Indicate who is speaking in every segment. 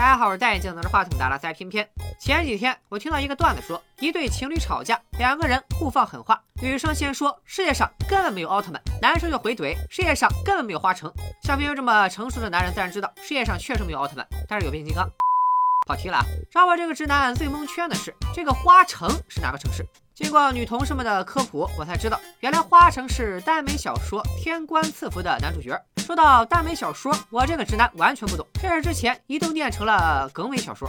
Speaker 1: 大家好，我是戴眼镜拿着话筒打拉塞偏偏。前几天我听到一个段子说，一对情侣吵架，两个人互放狠话，女生先说世界上根本没有奥特曼，男生就回怼世界上根本没有花城。像偏偏这么成熟的男人自然知道世界上确实没有奥特曼，但是有变形金刚。跑题了啊！让我这个直男最蒙圈的是，这个花城是哪个城市？经过女同事们的科普，我才知道，原来花城是耽美小说《天官赐福》的男主角。说到耽美小说，我这个直男完全不懂，甚至之前一度念成了梗美小说。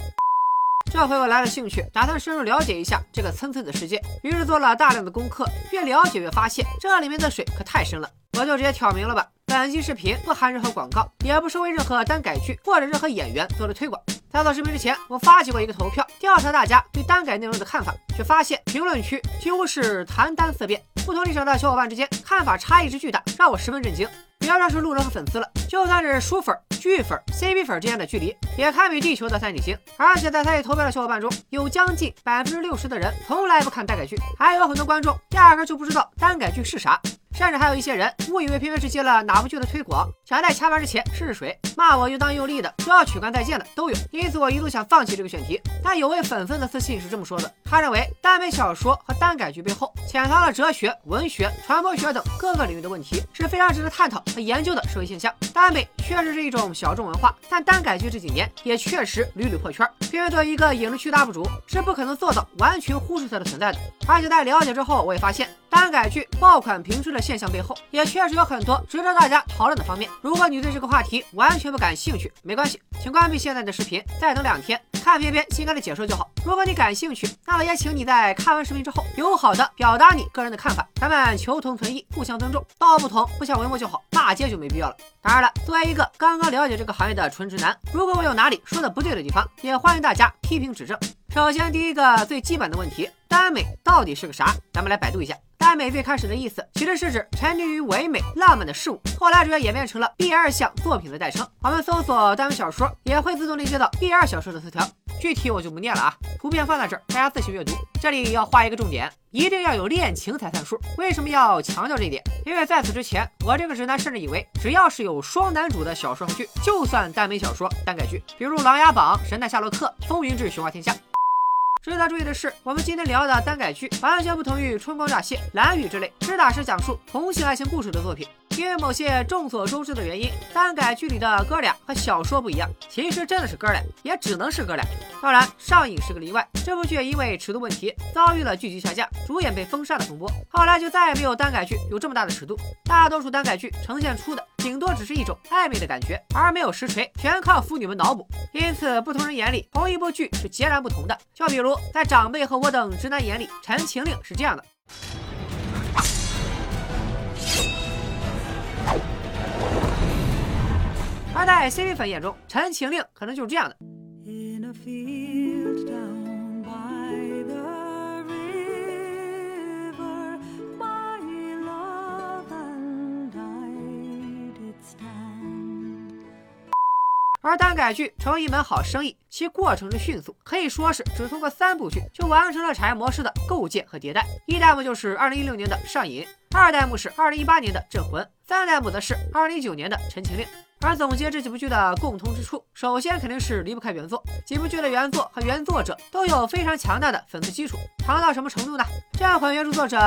Speaker 1: 这回我来了兴趣，打算深入了解一下这个蹭蹭的世界，于是做了大量的功课，越了解越发现这里面的水可太深了。我就直接挑明了吧，本期视频不含任何广告，也不是为任何单改剧或者任何演员做的推广。在做视频之前，我发起过一个投票，调查大家对单改内容的看法，却发现评论区几乎是谈单色变，不同立场的小伙伴之间看法差异之巨大，让我十分震惊。别说是路人和粉丝了，就算是书粉、剧粉、CP 粉之间的距离，也堪比地球的三角形。而且在参与投票的小伙伴中，有将近百分之六十的人从来不看单改剧，还有很多观众压根就不知道单改剧是啥。甚至还有一些人误以为偏偏是接了哪部剧的推广，想在掐完之前试试水，骂我又当又立的，说要取关再见的都有。因此我一度想放弃这个选题。但有位粉粉的私信是这么说的：他认为耽美小说和耽改剧背后潜藏了哲学、文学、传播学等各个领域的问题，是非常值得探讨和研究的社会现象。耽美确实是一种小众文化，但耽改剧这几年也确实屡屡破圈。偏偏作为一个影视区 UP 主，是不可能做到完全忽视它的存在的。而且在了解之后，我也发现耽改剧爆款频出的现象背后，也确实有很多值得大家讨论的方面。如果你对这个话题完全不感兴趣，没关系，请关闭现在的视频，再等两天看偏偏心肝的解说就好。如果你感兴趣，那么也请你在看完视频之后，友好的表达你个人的看法，咱们求同存异，互相尊重，道不同不相为谋就好，骂街就没必要了。当然了，作为一个刚刚了解这个行业的纯直男，如果我有哪里说的不对的地方，也欢迎大家批评指正。首先，第一个最基本的问题，耽美到底是个啥？咱们来百度一下。耽美最开始的意思其实是指沉溺于唯美浪漫的事物，后来主要演变成了 B 二项作品的代称。我们搜索耽美小说，也会自动链接到 B 二小说的词条，具体我就不念了啊，图片放在这儿，大家自行阅读。这里要画一个重点，一定要有恋情才算数。为什么要强调这一点？因为在此之前，我这个直男甚至以为，只要是有双男主的小说和剧，就算耽美小说、耽改剧，比如《琅琊榜》《神探夏洛克》《风云志》《雄霸天下》。值得注意的是，我们今天聊的耽改剧完全不同于《春光乍泄》《蓝雨》之类实打实讲述同性爱情故事的作品。因为某些众所周知的原因，耽改剧里的哥俩和小说不一样，其实真的是哥俩，也只能是哥俩。当然，上瘾是个例外。这部剧因为尺度问题遭遇了剧集下架、主演被封杀的风波，后来就再也没有耽改剧有这么大的尺度。大多数耽改剧呈现出的顶多只是一种暧昧的感觉，而没有实锤，全靠腐女们脑补。因此，不同人眼里同一部剧是截然不同的。就比如在长辈和我等直男眼里，《陈情令》是这样的。而在 CP 粉眼中，《陈情令》可能就是这样的。而耽改剧成为一门好生意，其过程之迅速，可以说是只通过三部剧就完成了产业模式的构建和迭代。一代目就是二零一六年的《上瘾》，二代目是二零一八年的《镇魂》，三代目则是二零一九年的《陈情令》。而总结这几部剧的共同之处，首先肯定是离不开原作。几部剧的原作和原作者都有非常强大的粉丝基础，强到什么程度呢？《这款》原著作者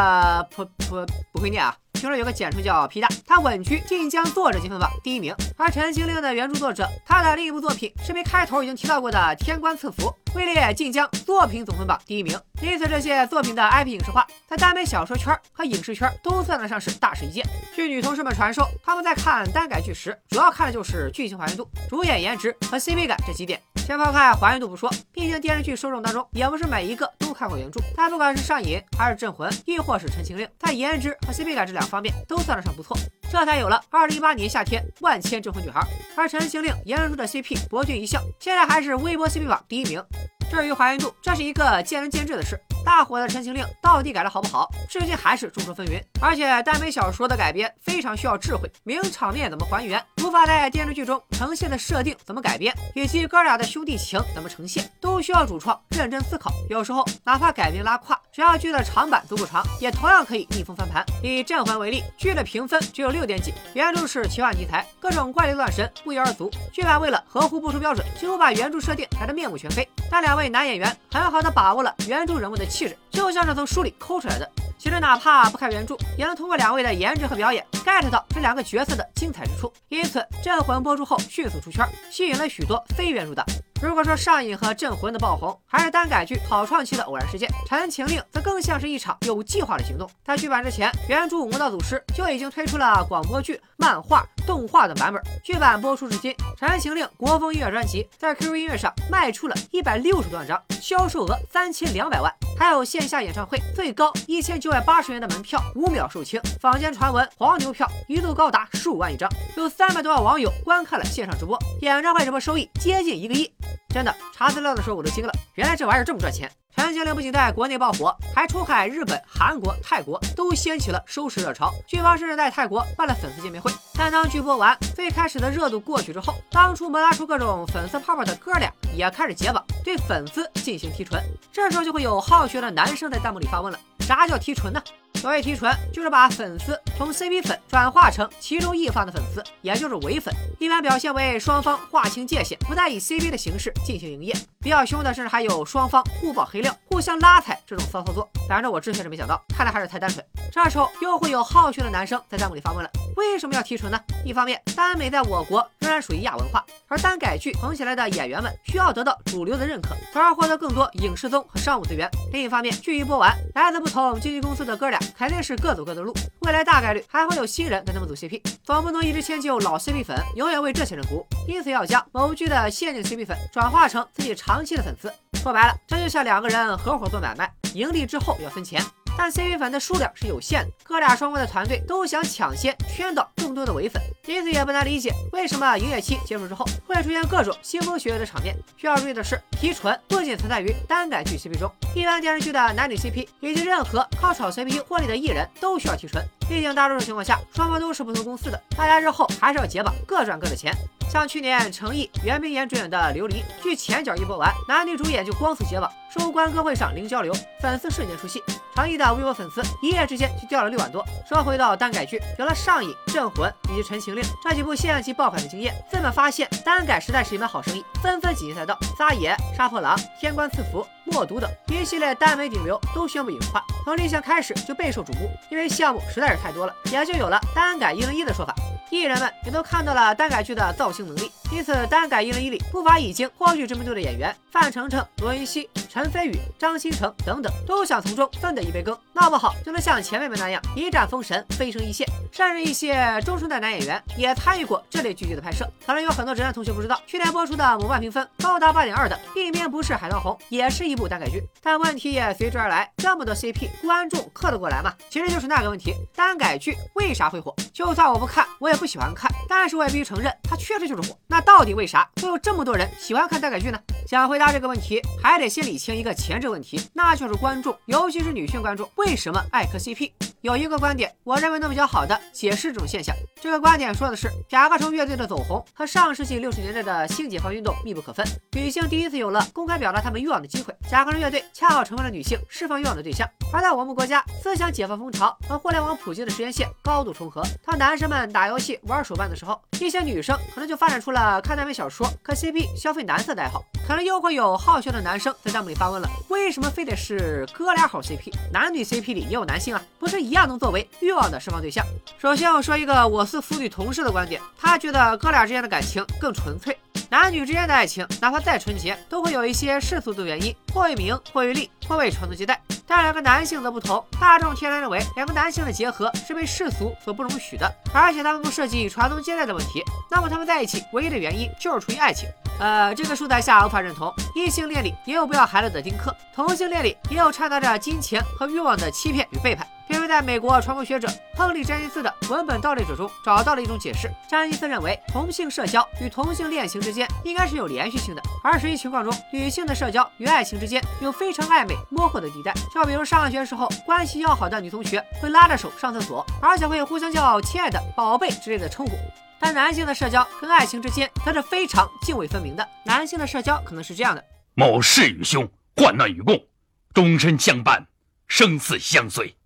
Speaker 1: 不不不会念啊，听说有个简称叫皮蛋，他稳居晋江作者积分榜第一名。而《陈情令》的原著作者，他的另一部作品是被开头已经提到过的《天官赐福》。位列晋江作品总分榜第一名，因此这些作品的 IP 影视化，在耽美小说圈和影视圈都算得上是大事一件。据女同事们传说，他们在看耽改剧时，主要看的就是剧情还原度、主演颜值和 CP 感这几点。先抛开还原度不说，毕竟电视剧受众当中也不是每一个都看过原著。但不管是上瘾还是镇魂，亦或是陈情令，在颜值和 CP 感这两方面都算得上不错，这才有了二零一八年夏天万千镇魂女孩。而陈情令颜值的 CP 博俊一笑，现在还是微博 CP 榜第一名。至于还原度，这是一个见仁见智的事。大火的《陈情令》到底改的好不好，至今还是众说纷纭。而且耽美小说的改编？非常需要智慧，名场面怎么还原，无法在电视剧中呈现的设定怎么改编，以及哥俩的兄弟情怎么呈现，都需要主创认真思考。有时候哪怕改编拉胯，只要剧的长板足够长，也同样可以逆风翻盘。以《镇魂》为例，剧的评分。只有六点几，原著是奇幻题材，各种怪力乱神不一而足。剧版为了合乎播出标准，几乎把原著设定改得面目全非。但两位男演员很好的把握了原著人物的气质，就像是从书里抠出来的。其实哪怕不看原著，也能通过两位的颜值和表演 get 到这两个角色的精彩之处。因此，《镇魂》播出后迅速出圈，吸引了许多非原著党。如果说上瘾和镇魂的爆红还是单改剧好创期的偶然事件，《陈情令》则更像是一场有计划的行动。在剧版之前，原著《魔道祖师》就已经推出了广播剧、漫画、动画的版本。剧版播出至今，《陈情令》国风音乐专辑在 QQ 音乐上卖出了一百六十多万张，销售额三千两百万。还有线下演唱会，最高一千九百八十元的门票，五秒售罄。坊间传闻，黄牛票一度高达数万一张，有三百多万网友观看了线上直播，演唱会直播收益接近一个亿。真的查资料的时候我都惊了，原来这玩意儿这么赚钱！《陈情令》不仅在国内爆火，还出海日本、韩国、泰国，都掀起了收视热潮。剧方甚至在泰国办了粉丝见面会。但当剧播完，最开始的热度过去之后，当初摩擦出各种粉丝泡泡的哥俩也开始解绑，对粉丝进行提纯。这时候就会有好学的男生在弹幕里发问了：啥叫提纯呢？所谓提纯，就是把粉丝从 CP 粉转化成其中一方的粉丝，也就是伪粉。一般表现为双方划清界限，不再以 CP 的形式进行营业。比较凶的，甚至还有双方互爆黑料、互相拉踩这种骚操作。反正我之前是没想到，看来还是太单纯。这时候又会有好学的男生在弹幕里发问了：为什么要提纯呢？一方面，耽美在我国仍然属于亚文化，而耽改剧红起来的演员们需要得到主流的认可，从而获得更多影视综和商务资源。另一方面，剧一播完，来自不同经纪公司的哥俩。肯定是各走各的路，未来大概率还会有新人跟他们组 CP，总不能一直迁就老 CP 粉，永远为这些人服务。因此要将某剧的限定 CP 粉转化成自己长期的粉丝。说白了，这就像两个人合伙做买卖，盈利之后要分钱。但 CP 粉的数量是有限的，哥俩双方的团队都想抢先圈到更多的伪粉，因此也不难理解为什么营业期结束之后会出现各种腥风血雨的场面。需要注意的是，提纯不仅存在于单改剧 CP 中，一般电视剧的男女 CP 以及任何靠炒 CP 获利的艺人都需要提纯。毕竟大多数情况下，双方都是不同公司的，大家日后还是要结绑，各赚各的钱。像去年成毅、袁冰妍主演的《琉璃》，剧前脚一播完，男女主演就光速结绑，收官歌会上零交流，粉丝瞬间出戏。长毅的微博粉丝一夜之间就掉了六万多。说回到单改剧，有了《上瘾》《镇魂》以及《陈情令》这几部现期爆款的经验，资本发现单改实在是一门好生意，纷纷挤进赛道。撒野、杀破狼、天官赐福、默读等一系列耽美顶流都宣布影视化，从立项开始就备受瞩目，因为项目实在是太多了，也就有了单改一零一的说法。艺人们也都看到了单改剧的造星能力，因此单改一零一里不乏已经颇具知名度的演员，范丞丞、罗云熙、陈飞宇、张新成等等，都想从中分得一杯羹，闹不好就能像前辈们那样一战封神，飞升一线。甚至一些中生代男演员也参与过这类剧集的拍摄。可能有很多直男同学不知道，去年播出的某漫评分高达八点二的《一面不是海棠红》也是一部单改剧，但问题也随之而来，这么多 CP，观众磕得过来吗？其实就是那个问题，单改剧为啥会火？就算我不看，我也不。喜欢看，但是我也必须承认，它确实就是火。那到底为啥会有这么多人喜欢看单改剧呢？想回答这个问题，还得先理清一个前置问题，那就是观众，尤其是女性观众，为什么爱磕 CP？有一个观点，我认为能比较好的解释这种现象。这个观点说的是，甲壳虫乐队的走红和上世纪六十年代的性解放运动密不可分。女性第一次有了公开表达她们欲望的机会，甲壳虫乐队恰好成为了女性释放欲望的对象。而在我们国家，思想解放风潮和互联网普及的时间线高度重合。当男生们打游戏玩手办的时候，一些女生可能就发展出了看耽美小说、磕 CP、消费男色的爱好。可能又会有好学的男生在弹幕里发问了：为什么非得是哥俩好 CP？男女 CP 里也有男性啊，不是一样能作为欲望的释放对象？首先我说一个我司腐女同事的观点，他觉得哥俩之间的感情更纯粹。男女之间的爱情，哪怕再纯洁，都会有一些世俗的原因，或为名，或为利，或为传宗接代。但两个男性则不同，大众天然认为两个男性的结合是被世俗所不容许的，而且他们不涉及传宗接代的问题，那么他们在一起唯一的原因就是出于爱情。呃，这个书在下无法认同。异性恋里也有不要孩子的丁克，同性恋里也有掺杂着金钱和欲望的欺骗与背叛。并且在美国传播学者亨利·詹金斯的《文本盗猎者》中找到了一种解释。詹金斯认为，同性社交与同性恋情之间应该是有连续性的，而实际情况中，女性的社交与爱情之间有非常暧昧、模糊的地带。就比如上学时候，关系要好的女同学会拉着手上厕所，而且会互相叫“亲爱的”“宝贝”之类的称呼。但男性的社交跟爱情之间则是非常泾渭分明的。男性的社交可能是这样的：
Speaker 2: 某事与兄，患难与共，终身相伴，生死相随。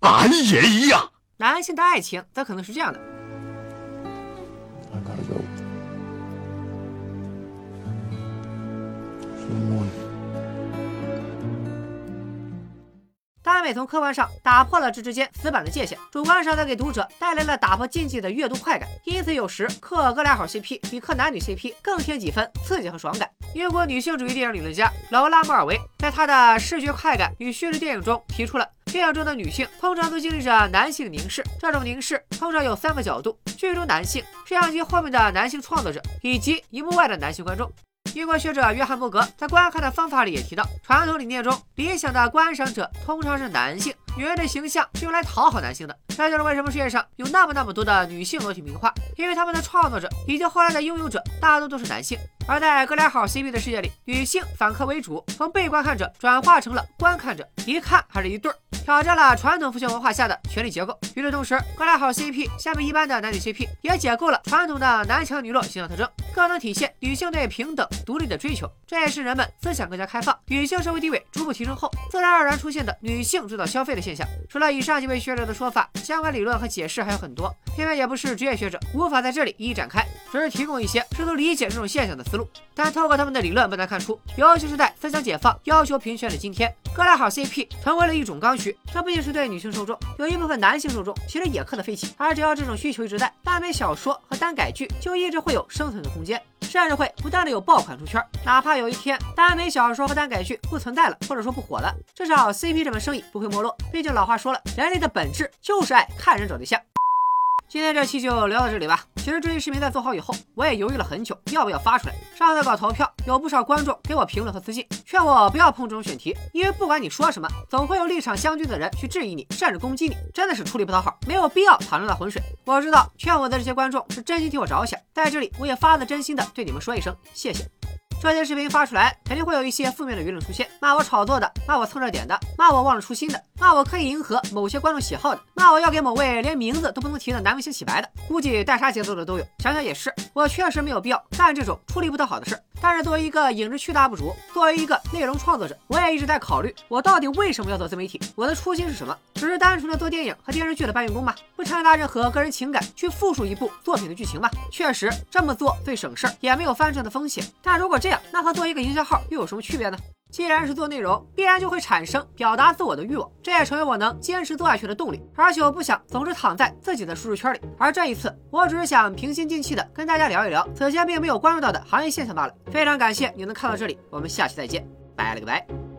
Speaker 2: 俺也一样！
Speaker 1: 男性的爱情则可能是这样的。耽美从客观上打破了这之间死板的界限，主观上则给读者带来了打破禁忌的阅读快感。因此，有时磕哥俩好 CP 比磕男女 CP 更添几分刺激和爽感。英国女性主义电影理论家劳拉·莫尔维在她的《视觉快感与叙事电影》中提出了。电影中的女性通常都经历着男性凝视，这种凝视通常有三个角度：剧中男性、摄像机后面的男性创作者，以及荧幕外的男性观众。英国学者约翰伯格在观看的方法里也提到，传统理念中理想的观赏者通常是男性，女人的形象是用来讨好男性的。这就是为什么世界上有那么那么多的女性裸体名画，因为他们的创作者以及后来的拥有者大多都是男性。而在哥俩好 CP 的世界里，女性反客为主，从被观看者转化成了观看者，一看还是一对儿。挑战了传统父权文化下的权力结构。与此同时，哥俩好 CP 下面一般的男女 CP 也解构了传统的男强女弱形象特征，更能体现女性对平等独立的追求。这也是人们思想更加开放，女性社会地位逐步提升后，自然而然出现的女性主导消费的现象。除了以上几位学者的说法，相关理论和解释还有很多，偏偏也不是职业学者，无法在这里一一展开，只是提供一些试图理解这种现象的思路。但透过他们的理论，不难看出，尤其是在思想解放、要求平权的今天，哥俩好 CP 成为了一种刚需。这不仅是对女性受众，有一部分男性受众其实也磕得飞起。而只要这种需求一直在，耽美小说和耽改剧就一直会有生存的空间，甚至会不断的有爆款出圈。哪怕有一天耽美小说和耽改剧不存在了，或者说不火了，至少 CP 这门生意不会没落。毕竟老话说了，人类的本质就是爱看人找对象。今天这期就聊到这里吧。其实这期视频在做好以后，我也犹豫了很久，要不要发出来。上次搞投票，有不少观众给我评论和私信，劝我不要碰这种选题，因为不管你说什么，总会有立场相近的人去质疑你，甚至攻击你，真的是出力不讨好，没有必要淌这趟浑水。我知道劝我的这些观众是真心替我着想，在这里我也发自真心的对你们说一声谢谢。这些视频发出来，肯定会有一些负面的舆论出现，骂我炒作的，骂我蹭热点的，骂我忘了初心的，骂我刻意迎合某些观众喜好的，骂我要给某位连名字都不能提的男明星洗白的，估计带啥节奏的都有。想想也是，我确实没有必要干这种出力不讨好的事。但是作为一个影视区 UP 主，作为一个内容创作者，我也一直在考虑，我到底为什么要做自媒体？我的初心是什么？只是单纯的做电影和电视剧的搬运工吗？不掺杂任何个人情感去复述一部作品的剧情吗？确实这么做最省事儿，也没有翻车的风险。但如果这样，那和做一个营销号又有什么区别呢？既然是做内容，必然就会产生表达自我的欲望，这也成为我能坚持做下去的动力。而且我不想总是躺在自己的舒适圈里，而这一次，我只是想平心静气的跟大家聊一聊此前并没有关注到的行业现象罢了。非常感谢你能看到这里，我们下期再见，拜了个拜。